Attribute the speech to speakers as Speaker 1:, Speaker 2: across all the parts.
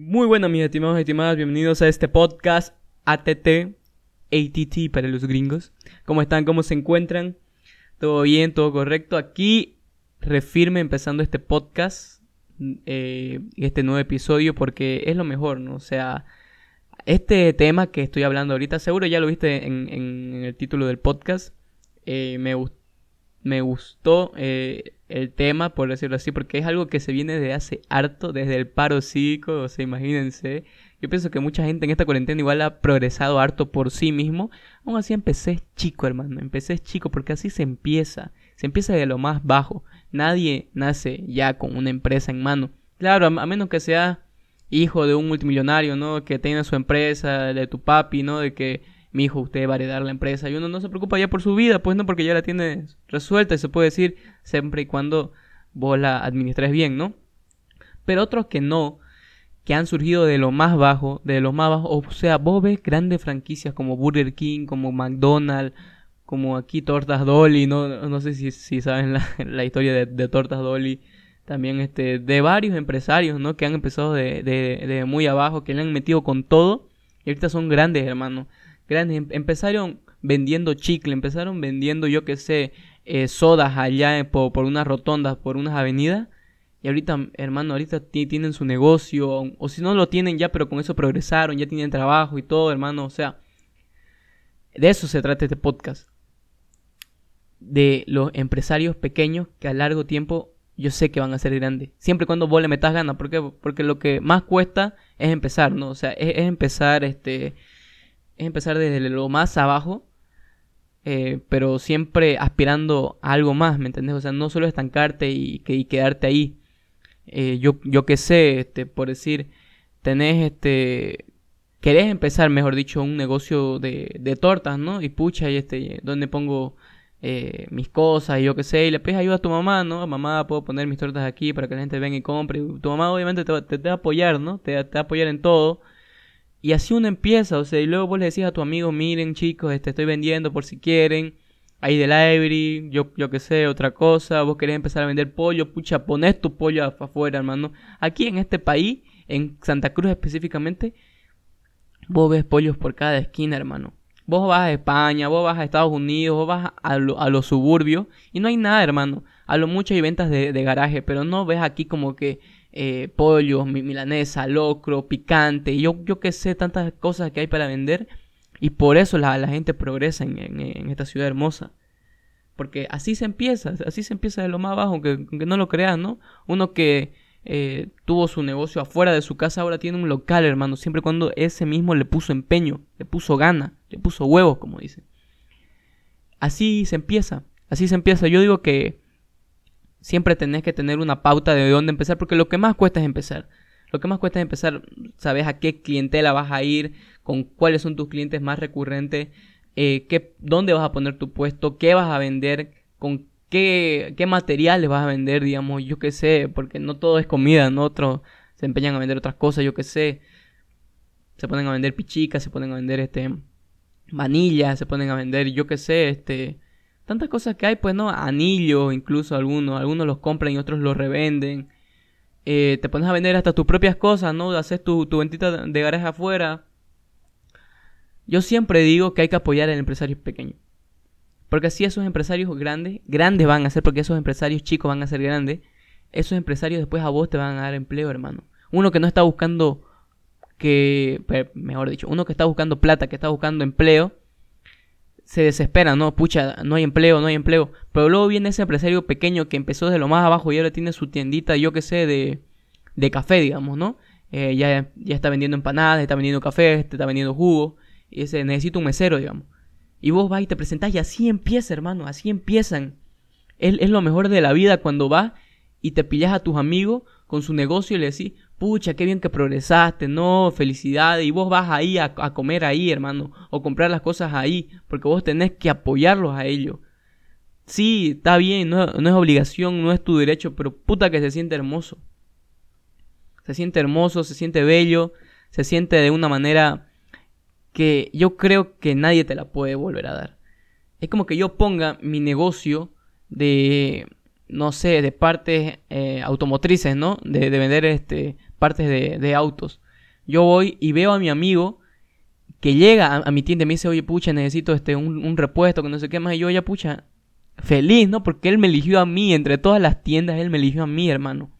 Speaker 1: Muy buenas, mis estimados y estimadas, bienvenidos a este podcast ATT, ATT para los gringos. ¿Cómo están? ¿Cómo se encuentran? ¿Todo bien? ¿Todo correcto? Aquí, refirme empezando este podcast, eh, este nuevo episodio, porque es lo mejor, ¿no? O sea, este tema que estoy hablando ahorita, seguro ya lo viste en, el título del podcast, eh, me, me gustó eh, el tema, por decirlo así, porque es algo que se viene de hace harto, desde el paro cívico, o sea, imagínense. Yo pienso que mucha gente en esta cuarentena igual ha progresado harto por sí mismo. Aún así empecé chico, hermano, empecé chico, porque así se empieza. Se empieza de lo más bajo. Nadie nace ya con una empresa en mano. Claro, a, menos que sea hijo de un multimillonario, ¿no? Que tenga su empresa, de tu papi, ¿no? De que mi hijo, usted va a heredar la empresa. Y uno no se preocupa ya por su vida, pues no, porque ya la tiene resuelta y se puede decir siempre y cuando vos la administres bien, ¿no? Pero otros que no, que han surgido de lo más bajo, de lo más bajo, o sea, vos ves grandes franquicias como Burger King, como McDonald's, como aquí Tortas Dolly, no, no sé si, si saben la, historia de, Tortas Dolly, también este, de varios empresarios, ¿no? Que han empezado de, de, de muy abajo, que le han metido con todo. Y ahorita son grandes, hermano grandes. Em, empezaron vendiendo chicle, empezaron vendiendo, yo que sé, eh, sodas allá por, por, unas rotondas, por unas avenidas. Y ahorita, hermano, ahorita tienen su negocio, o, si no lo tienen ya, pero con eso progresaron, ya tienen trabajo y todo, hermano. O sea, de eso se trata este podcast. De los empresarios pequeños que a largo tiempo yo sé que van a ser grandes. Siempre y cuando vos le metas ganas. ¿Por Porque lo que más cuesta es empezar, ¿no? O sea, es, es empezar, este es empezar desde lo más abajo, eh, pero siempre aspirando a algo más, ¿me entiendes? O sea, no solo estancarte y, quedarte ahí. Eh, yo, yo qué sé, este, por decir, tenés este. Querés empezar, mejor dicho, un negocio de, de tortas, ¿no? Y pucha, y este, ¿dónde pongo eh, mis cosas y yo qué sé? Y le pides ayuda a tu mamá, ¿no? Mamá, puedo poner mis tortas aquí para que la gente venga y compre. tu mamá, obviamente, te, te, va a apoyar, ¿no? Te, te va a apoyar en todo. Y así uno empieza, o sea, y luego vos le decís a tu amigo, miren chicos, este estoy vendiendo por si quieren, ahí de library, yo, yo que sé, otra cosa, vos querés empezar a vender pollo, pucha, pones tu pollo afuera, hermano. Aquí en este país, en Santa Cruz específicamente, vos ves pollos por cada esquina, hermano. Vos vas a España, vos vas a Estados Unidos, vos vas a, los suburbios y no hay nada, hermano. A lo mucho hay ventas de, de garaje, pero no ves aquí como que eh, pollo, milanesa, locro, picante, yo, yo que sé, tantas cosas que hay para vender. Y por eso la, la gente progresa en, esta ciudad hermosa. Porque así se empieza, así se empieza de lo más bajo, aunque, no lo crean, ¿no? Uno que eh, tuvo su negocio afuera de su casa ahora tiene un local, hermano, siempre cuando ese mismo le puso empeño, le puso gana, le puso huevos, como dicen. Así se empieza, así se empieza. Yo digo que siempre tenés que tener una pauta de dónde empezar, porque lo que más cuesta es empezar. Lo que más cuesta es empezar, sabes a qué clientela vas a ir, con cuáles son tus clientes más recurrentes, eh, qué, dónde vas a poner tu puesto, qué vas a vender, con qué, qué materiales vas a vender, digamos, yo qué sé, porque no todo es comida, ¿no? Otros se empeñan a vender otras cosas, yo qué sé. Se ponen a vender pichicas, se ponen a vender este vanilla, se ponen a vender, yo qué sé, este tantas cosas que hay, pues, ¿no? Anillos, incluso algunos, algunos los compran y otros los revenden. Eh, te pones a vender hasta tus propias cosas, ¿no? Haces tu, tu ventita de garaje afuera. Yo siempre digo que hay que apoyar al empresario pequeño. Porque así esos empresarios grandes, grandes van a ser, porque esos empresarios chicos van a ser grandes, esos empresarios después a vos te van a dar empleo, hermano. Uno que no está buscando que, mejor dicho, uno que está buscando plata, que está buscando empleo, se desespera, ¿no? Pucha, no hay empleo, no hay empleo. Pero luego viene ese empresario pequeño que empezó desde lo más abajo y ahora tiene su tiendita, yo qué sé, de, de café, digamos, ¿no? Eh, ya, ya está vendiendo empanadas, está vendiendo café, está vendiendo jugo. Y dice, necesito un mesero, digamos. Y vos vas y te presentás y así empieza, hermano, así empiezan. Es, es lo mejor de la vida cuando vas y te pillas a tus amigos con su negocio y le decís, pucha, qué bien que progresaste, no, felicidades, y vos vas ahí a, comer ahí, hermano, o comprar las cosas ahí, porque vos tenés que apoyarlos a ellos. Sí, está bien, no, no es obligación, no es tu derecho, pero puta que se siente hermoso. Se siente hermoso, se siente bello, se siente de una manera que yo creo que nadie te la puede volver a dar. Es como que yo ponga mi negocio de, no sé, de partes eh, automotrices, ¿no? De, de, vender este, partes de, autos. Yo voy y veo a mi amigo que llega a, mi tienda y me dice, oye, pucha, necesito este, un, un, repuesto, que no sé qué más. Y yo, ya, pucha, feliz, ¿no? Porque él me eligió a mí, entre todas las tiendas, él me eligió a mí, hermano.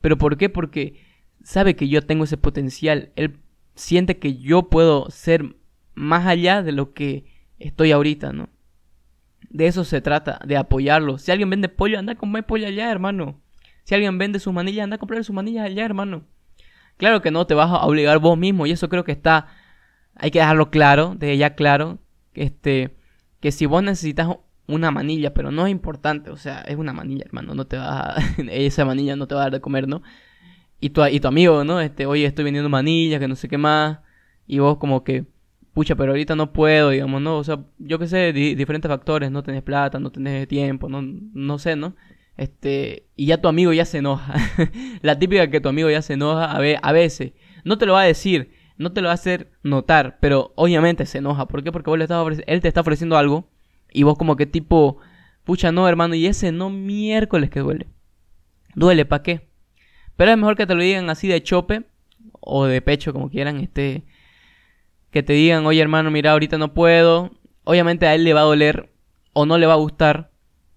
Speaker 1: ¿Pero por qué? Porque sabe que yo tengo ese potencial. Él siente que yo puedo ser más allá de lo que estoy ahorita, ¿no? De eso se trata, de apoyarlo. Si alguien vende pollo, anda a comer pollo allá, hermano. Si alguien vende sus manillas, anda a comprar sus manillas allá, hermano. Claro que no te vas a obligar vos mismo y eso creo que está hay que dejarlo claro, de ya claro, este que si vos necesitas una manilla, pero no es importante, o sea, es una manilla, hermano, no te va a, esa manilla no te va a dar de comer, ¿no? Y tu, y tu amigo, ¿no? Este, oye, estoy vendiendo manillas, que no sé qué más, y vos como que, pucha, pero ahorita no puedo, digamos, ¿no? O sea, yo qué sé, diferentes factores, no tenés plata, no tenés tiempo, no, no sé, ¿no? Este, y ya tu amigo ya se enoja. la típica que tu amigo ya se enoja a, a veces. No te lo va a decir, no te lo va a hacer notar, pero obviamente se enoja. ¿Por qué? Porque vos le estás él te está ofreciendo algo y vos como que tipo, pucha, no, hermano, y ese no miércoles que duele. Duele, ¿para qué? Pero es mejor que te lo digan así de chope o de pecho, como quieran, este que te digan, "Oye, hermano, mira, ahorita no puedo." Obviamente a él le va a doler o no le va a gustar,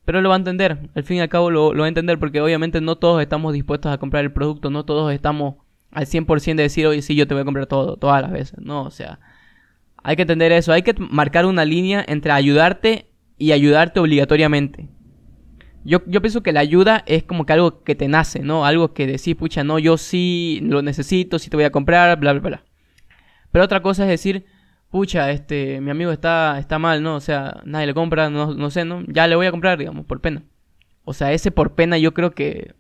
Speaker 1: pero lo va a entender. Al fin y al cabo lo, va a entender porque obviamente no todos estamos dispuestos a comprar el producto, no todos estamos al 100% de decir, oye, sí, yo te voy a comprar todo, todas las veces. No, o sea, hay que entender eso. Hay que marcar una línea entre ayudarte y ayudarte obligatoriamente. Yo, yo pienso que la ayuda es como que algo que te nace, ¿no? Algo que decís, pucha, no, yo sí lo necesito, sí te voy a comprar, bla, bla, bla. Pero otra cosa es decir, pucha, este, mi amigo está, está mal, ¿no? O sea, nadie le compra, no, no sé, ¿no? Ya le voy a comprar, digamos, por pena. O sea, ese por pena yo creo que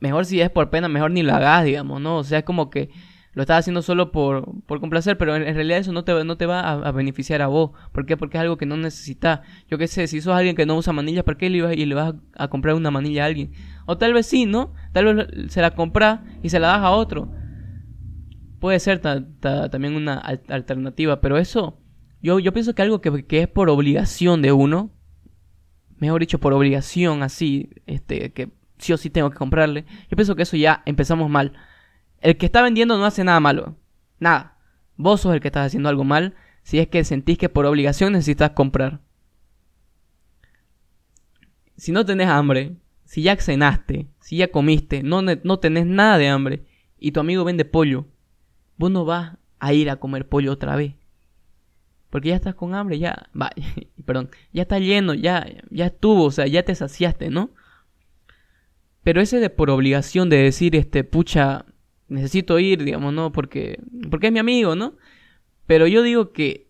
Speaker 1: mejor si es por pena, mejor ni lo hagas, digamos, ¿no? O sea, es como que lo estás haciendo solo por, por complacer, pero en, realidad eso no te, no te va a, beneficiar a vos. ¿Por qué? Porque es algo que no necesitas. Yo qué sé, si sos alguien que no usa manillas, ¿por qué le, ibas, y le vas a, comprar una manilla a alguien? O tal vez sí, ¿no? Tal vez se la compras y se la das a otro. Puede ser también una alternativa, pero eso, yo, yo pienso que algo que, que es por obligación de uno, mejor dicho, por obligación así, este, que sí o sí tengo que comprarle. Yo pienso que eso ya empezamos mal. El que está vendiendo no hace nada malo. Nada. Vos sos el que estás haciendo algo mal si es que sentís que por obligación necesitas comprar. Si no tenés hambre, si ya cenaste, si ya comiste, no, no tenés nada de hambre y tu amigo vende pollo, vos no vas a ir a comer pollo otra vez. Porque ya estás con hambre, ya, va, perdón, ya está lleno, ya, ya estuvo, o sea, ya te saciaste, ¿no? Pero ese de por obligación de decir, este, pucha, necesito ir, digamos, ¿no? Porque, porque es mi amigo, ¿no? Pero yo digo que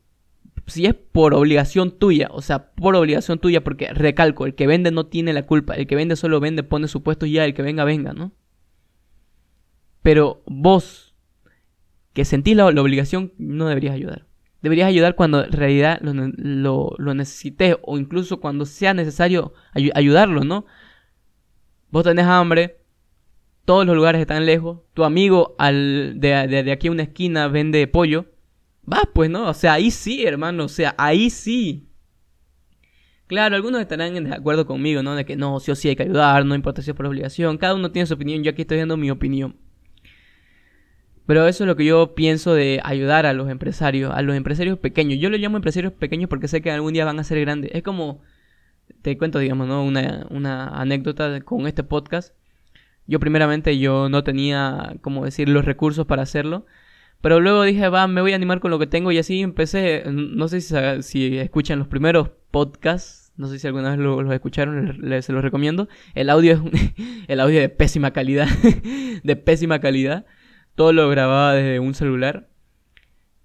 Speaker 1: si es por obligación tuya, o sea, por obligación tuya, porque recalco, el que vende no tiene la culpa, el que vende solo vende, pone su puesto y ya, el que venga, venga, ¿no? Pero vos, que sentís la, obligación, no deberías ayudar. Deberías ayudar cuando en realidad lo, lo, lo necesites o incluso cuando sea necesario ayudarlo, ¿no? Vos tenés hambre, todos los lugares están lejos, tu amigo al, de, aquí a una esquina vende pollo, vas pues, ¿no? O sea, ahí sí, hermano, o sea, ahí sí. Claro, algunos estarán en desacuerdo conmigo, ¿no? De que no, sí o sí hay que ayudar, no importa si es por obligación, cada uno tiene su opinión, yo aquí estoy dando mi opinión. Pero eso es lo que yo pienso de ayudar a los empresarios, a los empresarios pequeños. Yo lo llamo empresarios pequeños porque sé que algún día van a ser grandes. Es como te cuento, digamos, ¿no? Una, anécdota con este podcast. Yo primeramente yo no tenía, como decir, los recursos para hacerlo. Pero luego dije, va, me voy a animar con lo que tengo y así empecé. No sé si, escuchan los primeros podcasts. No sé si alguna vez los escucharon, les, se los recomiendo. El audio es el audio de pésima calidad. de pésima calidad. Todo lo grababa desde un celular.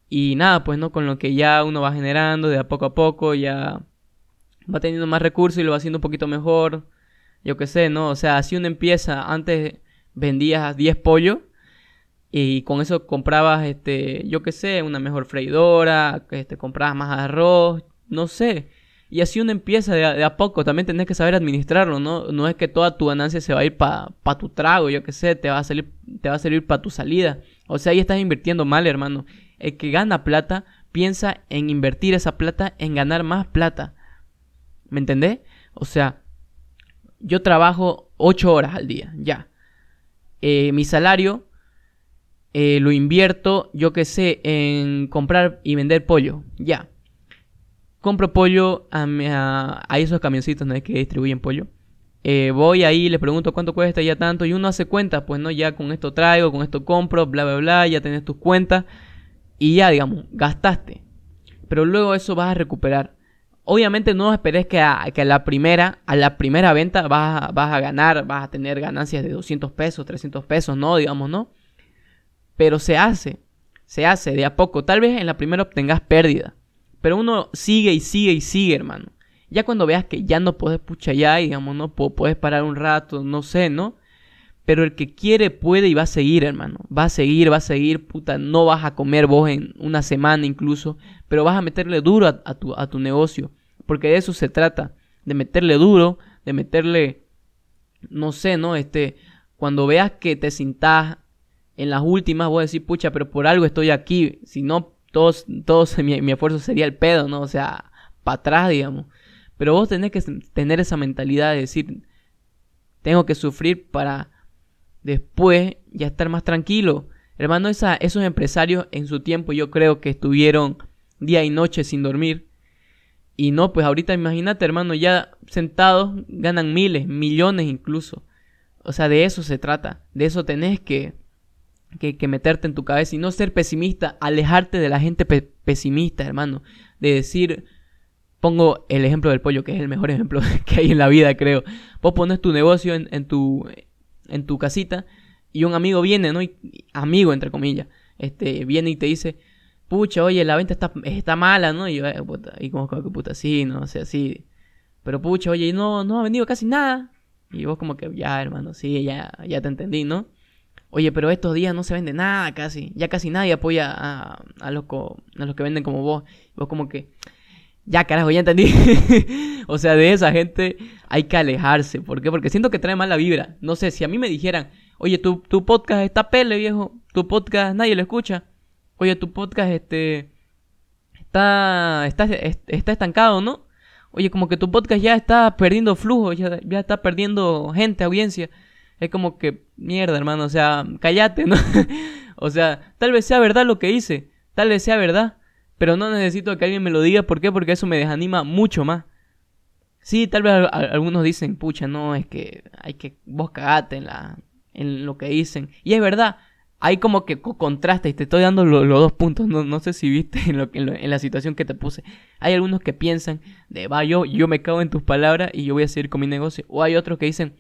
Speaker 1: Y nada, pues no, con lo que ya uno va generando de a poco a poco, ya va teniendo más recursos y lo va haciendo un poquito mejor. Yo qué sé, ¿no? O sea, así uno empieza. Antes vendías 10 pollos y con eso comprabas, este, yo qué sé, una mejor freidora, este, comprabas más arroz, no sé. Y así uno empieza de a, poco. También tenés que saber administrarlo, ¿no? No es que toda tu ganancia se va a ir para pa tu trago, yo qué sé, te va a salir, te va a servir para tu salida. O sea, ahí estás invirtiendo mal, hermano. El que gana plata piensa en invertir esa plata en ganar más plata. ¿Me entendés? O sea, yo trabajo 8 horas al día, ya. Eh, mi salario eh, lo invierto, yo que sé, en comprar y vender pollo. Ya. Compro pollo a, a, esos camioncitos ¿no? que distribuyen pollo. Eh, voy ahí, le pregunto cuánto cuesta, ya tanto, y uno hace cuentas, pues no, ya con esto traigo, con esto compro, bla, bla, bla, ya tenés tus cuentas, y ya, digamos, gastaste. Pero luego eso vas a recuperar. Obviamente no esperes que a, que a la primera, a la primera venta vas, vas a ganar, vas a tener ganancias de 200 pesos, 300 pesos, no, digamos, ¿no? Pero se hace, se hace de a poco. Tal vez en la primera obtengas pérdida, pero uno sigue y sigue y sigue, hermano. Ya cuando veas que ya no puedes, pucha, ya, digamos, no puedes parar un rato, no sé, ¿no? Pero el que quiere puede y va a seguir, hermano. Va a seguir, va a seguir, puta. No vas a comer vos en una semana incluso, pero vas a meterle duro a, tu, a tu negocio. Porque de eso se trata. De meterle duro, de meterle, no sé, ¿no? Este, cuando veas que te sintás en las últimas, voy a decir, pucha, pero por algo estoy aquí. Si no, todos, todos mi, esfuerzo sería el pedo, ¿no? O sea, para atrás, digamos. Pero vos tenés que tener esa mentalidad de decir, tengo que sufrir para después ya estar más tranquilo. Hermano, esa, esos empresarios en su tiempo yo creo que estuvieron día y noche sin dormir. Y no, pues ahorita imagínate, hermano, ya sentados ganan miles, millones incluso. O sea, de eso se trata. De eso tenés que, que, meterte en tu cabeza y no ser pesimista, alejarte de la gente pesimista, hermano. De decir, Pongo el ejemplo del pollo, que es el mejor ejemplo que hay en la vida, creo. Vos pones tu negocio en, tu, en tu casita y un amigo viene, ¿no? amigo, entre comillas, este, viene y te dice, pucha, oye, la venta está, está mala, ¿no? Y yo, eh, y como que puta, sí, no o sé, sea, así. Pero pucha, oye, no, no ha vendido casi nada. Y vos como que, ya, hermano, sí, ya, ya te entendí, ¿no? Oye, pero estos días no se vende nada casi. Ya casi nadie apoya a, a, los, a que venden como vos. Vos como que, ya, carajo, ya entendí. o sea, de esa gente hay que alejarse. ¿Por qué? Porque siento que trae mala vibra. No sé, si a mí me dijeran, oye, tu, tu podcast está pele, viejo. Tu podcast nadie lo escucha. Oye, tu podcast este está, está, está estancado, ¿no? Oye, como que tu podcast ya está perdiendo flujo, ya está perdiendo gente, audiencia. Es como que, mierda, hermano, o sea, cállate, ¿no? o sea, tal vez sea verdad lo que hice, tal vez sea verdad, pero no necesito que alguien me lo diga. ¿Por qué? Porque eso me desanima mucho más. Sí, tal vez algunos dicen, pucha, no, es que hay que vos cagate en, la, en lo que dicen. Y es verdad, hay como que contraste y te estoy dando los dos puntos. No, no sé si viste en, lo, en, en, la situación que te puse. Hay algunos que piensan de, va, yo, yo me cago en tus palabras y yo voy a seguir con mi negocio. O hay otros que dicen,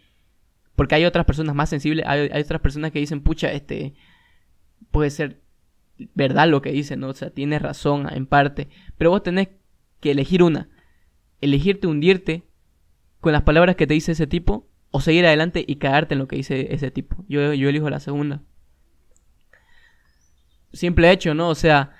Speaker 1: porque hay otras personas más sensibles, hay, hay otras personas que dicen, pucha, este, puede ser verdad lo que dice, ¿no? O sea, tiene razón en parte. Pero vos tenés que elegir una. Elegirte hundirte con las palabras que te dice ese tipo o seguir adelante y cagarte en lo que dice ese tipo. Yo, yo elijo la segunda. Simple hecho, ¿no? O sea,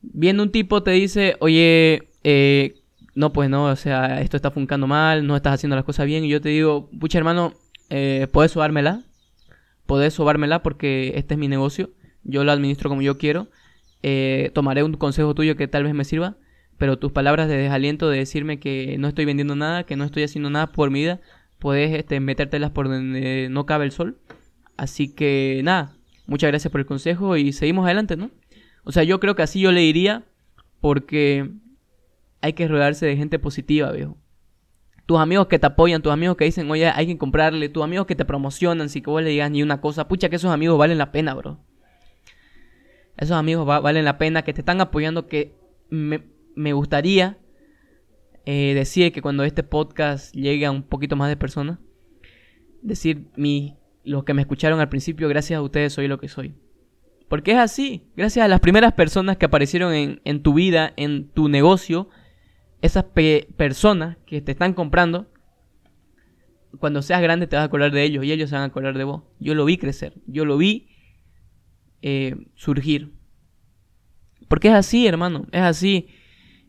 Speaker 1: viendo un tipo te dice, oye, eh, no, pues no, o sea, esto está funcando mal, no estás haciendo las cosas bien. Y yo te digo, pucha hermano, eh, ¿puedes sobármela? ¿Puedes sobármela porque este es mi negocio? yo lo administro como yo quiero, eh, tomaré un consejo tuyo que tal vez me sirva, pero tus palabras de desaliento de decirme que no estoy vendiendo nada, que no estoy haciendo nada por mi vida, puedes este, metértelas por donde no cabe el sol. Así que nada, muchas gracias por el consejo y seguimos adelante, ¿no? O sea, yo creo que así yo le diría porque hay que rodearse de gente positiva, viejo. Tus amigos que te apoyan, tus amigos que dicen, oye, hay que comprarle, tus amigos que te promocionan, si que vos le digas ni una cosa, pucha que esos amigos valen la pena, bro. Esos amigos valen la pena, que te están apoyando, que me, gustaría eh, decir que cuando este podcast llegue a un poquito más de personas, decir mi, los que me escucharon al principio, gracias a ustedes soy lo que soy. Porque es así, gracias a las primeras personas que aparecieron en, en tu vida, en tu negocio, esas personas que te están comprando, cuando seas grande te vas a acordar de ellos y ellos se van a acordar de vos. Yo lo vi crecer, yo lo vi eh, surgir. Porque es así, hermano, es así.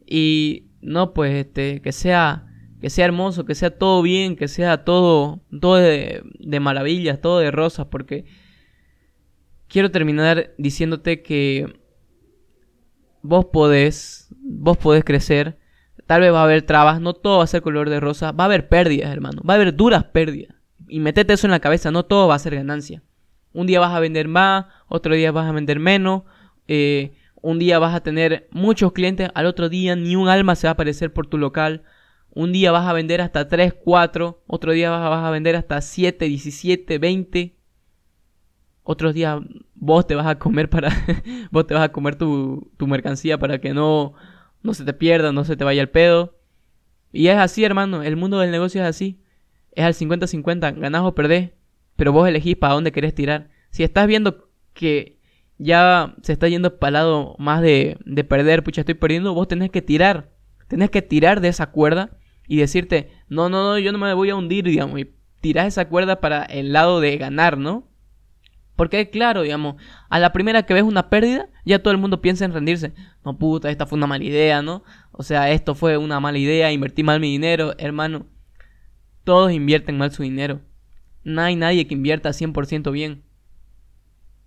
Speaker 1: Y no, pues, este, que sea, que sea hermoso, que sea todo bien, que sea todo, todo de, de maravillas, todo de rosas, porque quiero terminar diciéndote que vos podés, vos podés crecer. Tal vez va a haber trabas, no todo va a ser color de rosa, va a haber pérdidas, hermano, va a haber duras pérdidas. Y metete eso en la cabeza, no todo va a ser ganancia. Un día vas a vender más, otro día vas a vender menos, eh, un día vas a tener muchos clientes, al otro día ni un alma se va a aparecer por tu local. Un día vas a vender hasta 3, 4, otro día vas a, vas a vender hasta 7, 17, 20. Otros días vos te vas a comer para vos te vas a comer tu, tu mercancía para que no no se te pierda, no se te vaya el pedo. Y es así, hermano, el mundo del negocio es así. Es al 50-50, ganás o perdés, pero vos elegís para dónde querés tirar. Si estás viendo que ya se está yendo para lado más de, de perder, pucha, estoy perdiendo, vos tenés que tirar. Tenés que tirar de esa cuerda y decirte, no, no, no, yo no me voy a hundir, digamos, y tirás esa cuerda para el lado de ganar, ¿no? Porque claro, digamos, a la primera que ves una pérdida, ya todo el mundo piensa en rendirse. No, puta, esta fue una mala idea, ¿no? O sea, esto fue una mala idea, invertí mal mi dinero, hermano. Todos invierten mal su dinero. No hay nadie que invierta 100% bien.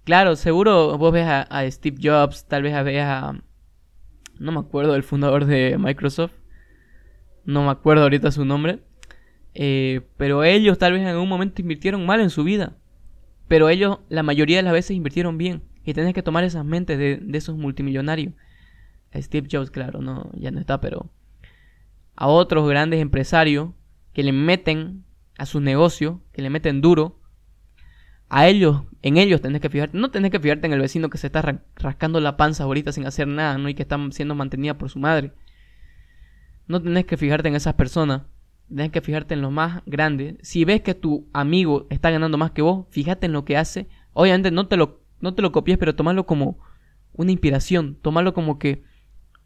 Speaker 1: Claro, seguro vos ves a, Steve Jobs, tal vez ves a... No me acuerdo del fundador de Microsoft. No me acuerdo ahorita su nombre. Eh, pero ellos tal vez en algún momento invirtieron mal en su vida. Pero ellos la mayoría de las veces invirtieron bien. Y tenés que tomar esas mentes de, de esos multimillonarios. Steve Jobs, claro, no, ya no está, pero a otros grandes empresarios que le meten a su negocio, que le meten duro, a ellos, en ellos tenés que fijarte. No tenés que fijarte en el vecino que se está rascando la panza ahorita sin hacer nada, ¿no? Y que está siendo mantenida por su madre. No tenés que fijarte en esas personas. Tenés que fijarte en lo más grande. Si ves que tu amigo está ganando más que vos, fíjate en lo que hace. Obviamente no te lo, no te lo copies, pero tomalo como una inspiración. Tomalo como que,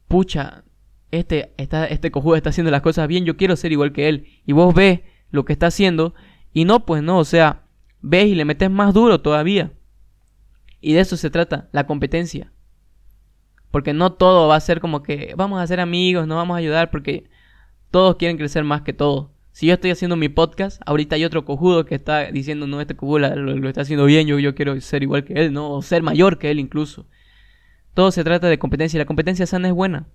Speaker 1: pucha, este, está, este cojudo está haciendo las cosas bien, yo quiero ser igual que él. Y vos ves lo que está haciendo. Y no, pues no, o sea, ves y le metes más duro todavía. Y de eso se trata, la competencia. Porque no todo va a ser como que vamos a ser amigos, no vamos a ayudar, porque todos quieren crecer más que todos. Si yo estoy haciendo mi podcast, ahorita hay otro cojudo que está diciendo, no, este cojudo lo, está haciendo bien, yo, yo quiero ser igual que él, ¿no? O ser mayor que él incluso. Todo se trata de competencia y la competencia sana es buena.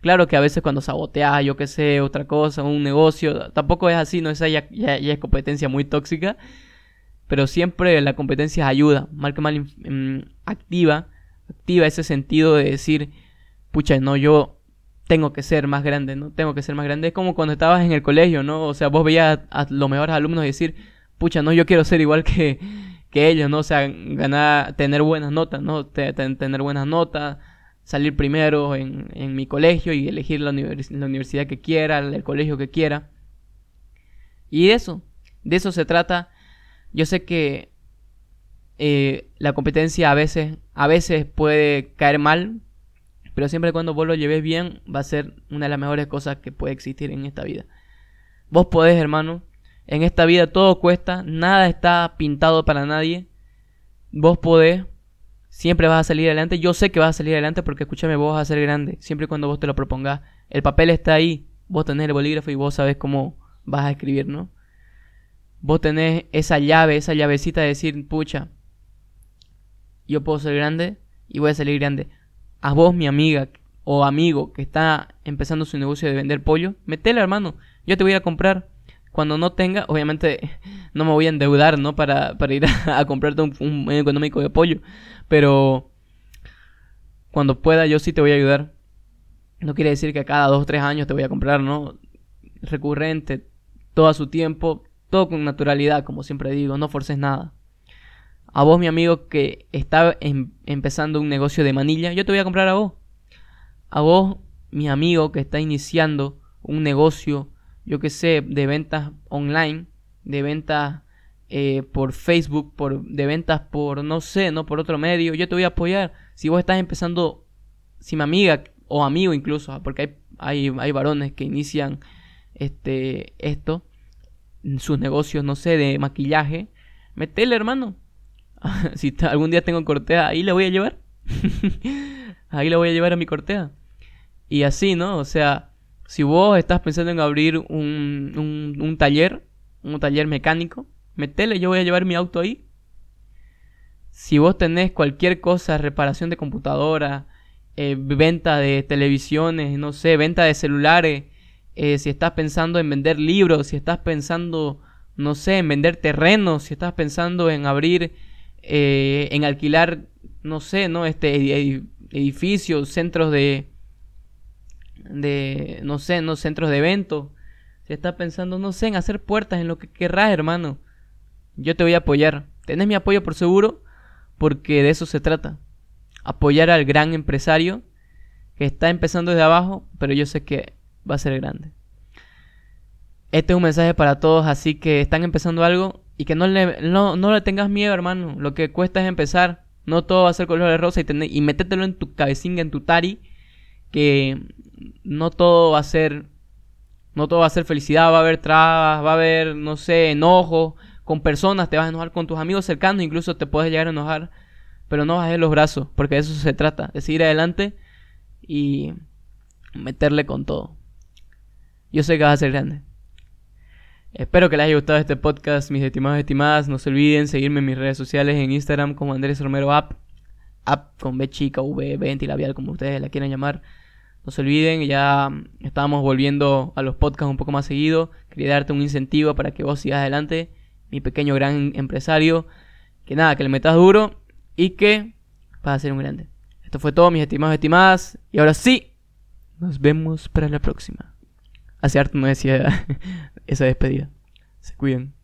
Speaker 1: Claro que a veces cuando saboteas, yo qué sé, otra cosa, un negocio, tampoco es así, no es ya, ya, ya es competencia muy tóxica. Pero siempre la competencia ayuda, mal que mal mm, activa, activa ese sentido de decir, pucha, no, yo tengo que ser más grande, ¿no? Tengo que ser más grande. Es como cuando estabas en el colegio, ¿no? O sea, vos veías a los mejores alumnos decir, pucha, no, yo quiero ser igual que, que ellos, ¿no? O sea, ganar, tener buenas notas, ¿no? tener buenas notas, salir primero en, en mi colegio y elegir la, la universidad que quiera, el colegio que quiera. Y eso, de eso se trata yo sé que eh, la competencia a veces, a veces puede caer mal, pero siempre cuando vos lo lleves bien va a ser una de las mejores cosas que puede existir en esta vida. Vos podés, hermano. En esta vida todo cuesta, nada está pintado para nadie. Vos podés, siempre vas a salir adelante. Yo sé que vas a salir adelante porque escúchame, vos vas a ser grande, siempre y cuando vos te lo propongas. El papel está ahí, vos tenés el bolígrafo y vos sabés cómo vas a escribir, ¿no? vos tenés esa llave, esa llavecita de decir, pucha, yo puedo ser grande y voy a salir grande. A vos, mi amiga o amigo que está empezando su negocio de vender pollo, metele, hermano. Yo te voy a comprar. Cuando no tenga, obviamente no me voy a endeudar, ¿no? Para, para ir a, comprarte un, medio económico de pollo. Pero cuando pueda, yo sí te voy a ayudar. No quiere decir que cada dos o tres años te voy a comprar, ¿no? Recurrente, todo a su tiempo todo con naturalidad, como siempre digo, no forces nada. A vos, mi amigo, que está em, empezando un negocio de manilla, yo te voy a comprar a vos. A vos, mi amigo, que está iniciando un negocio, yo que sé, de ventas online, de ventas eh, por Facebook, por, de ventas por, no sé, no por otro medio, yo te voy a apoyar. Si vos estás empezando, si mi amiga o amigo incluso, porque hay, hay, hay varones que inician este, esto, sus negocios, no sé, de maquillaje, metele, hermano. si algún día tengo cortea, ahí le voy a llevar. ahí le voy a llevar a mi cortea. Y así, ¿no? O sea, si vos estás pensando en abrir un, un, un taller, un taller mecánico, metele, yo voy a llevar mi auto ahí. Si vos tenés cualquier cosa, reparación de computadora, eh, venta de televisiones, no sé, venta de celulares, eh, si estás pensando en vender libros, si estás pensando, no sé, en vender terrenos, si estás pensando en abrir, eh, en alquilar no sé, ¿no? Este edificios, centros de de no sé, no centros de eventos. Si estás pensando, no sé, en hacer puertas, en lo que querrás, hermano. Yo te voy a apoyar. Tenés mi apoyo por seguro, porque de eso se trata. Apoyar al gran empresario que está empezando desde abajo, pero yo sé que va a ser grande. Este es un mensaje para todos, así que están empezando algo y que no le, no, le tengas miedo, hermano. Lo que cuesta es empezar. No todo va a ser color de rosa y, tener, y métetelo en tu cabecilla, en tu tari, que no todo va a ser no todo va a ser felicidad, va a haber trabas, va a haber, no sé, enojo con personas, te vas a enojar con tus amigos cercanos, incluso te puedes llegar a enojar, pero no bajes los brazos, porque de eso se trata, de seguir adelante y meterle con todo. Yo sé que vas a ser grande. Espero que les haya gustado este podcast, mis estimados y estimadas. No se olviden seguirme en mis redes sociales en Instagram como Andrés Romero App. App con B chica, V, ventilabial, como ustedes la quieran llamar. No se olviden, ya estamos volviendo a los podcasts un poco más seguido. Quería darte un incentivo para que vos sigas adelante, mi pequeño gran empresario. Que nada, que le metas duro y que vas a ser un grande. Esto fue todo, mis estimados y estimadas. Y ahora sí, nos vemos para la próxima. Hace harto no decía esa despedida. Se cuiden.